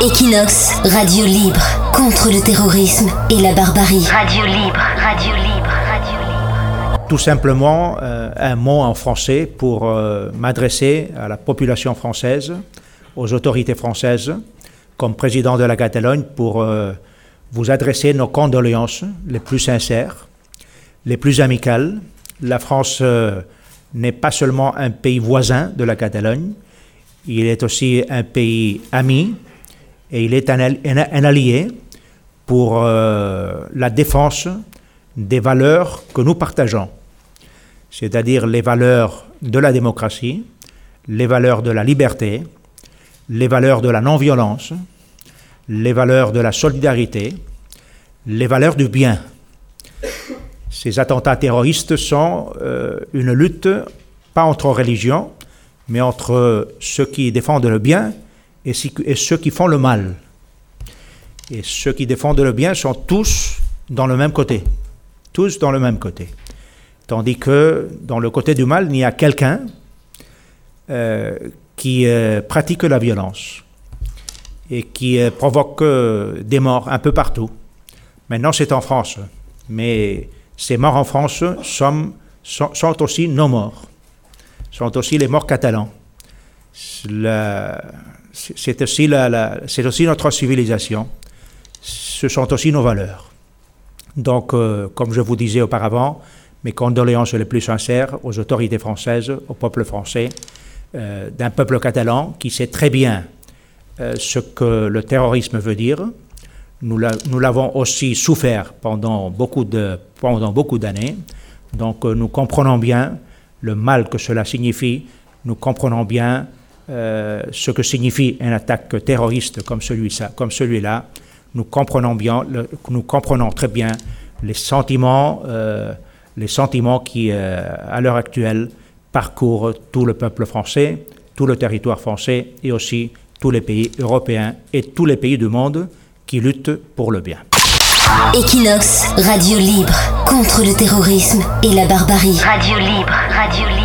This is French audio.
Equinox, radio libre, contre le terrorisme et la barbarie. Radio libre, radio libre, radio libre. Tout simplement, euh, un mot en français pour euh, m'adresser à la population française, aux autorités françaises, comme président de la Catalogne, pour euh, vous adresser nos condoléances les plus sincères, les plus amicales. La France n'est pas seulement un pays voisin de la Catalogne, il est aussi un pays ami et il est un, allié pour euh, la défense des valeurs que nous partageons, c'est-à-dire les valeurs de la démocratie, les valeurs de la liberté, les valeurs de la non-violence, les valeurs de la solidarité, les valeurs du bien. Ces attentats terroristes sont euh, une lutte, pas entre religions, mais entre ceux qui défendent le bien et, ceux qui font le mal. Et ceux qui défendent le bien sont tous dans le même côté. Tous dans le même côté. Tandis que dans le côté du mal, il y a quelqu'un euh, qui euh, pratique la violence et qui euh, provoque des morts un peu partout. Maintenant, c'est en France. Mais ces morts en France sont, sont aussi nos morts sont aussi les morts catalans. C'est aussi, notre civilisation. Ce sont aussi nos valeurs. Donc, euh, comme je vous disais auparavant, mes condoléances les plus sincères aux autorités françaises, au peuple français, euh, d'un peuple catalan qui sait très bien euh, ce que le terrorisme veut dire. Nous l'avons aussi souffert pendant beaucoup d'années. Beaucoup Donc, nous comprenons bien le mal que cela signifie, nous comprenons bien euh, ce que signifie une attaque terroriste comme celui-là. Nous comprenons très bien les sentiments, euh, qui, euh, à l'heure actuelle, parcourent tout le peuple français, tout le territoire français et aussi tous les pays européens et tous les pays du monde qui luttent pour le bien. Equinox, radio libre, contre le terrorisme et la barbarie. Radio libre, radio libre.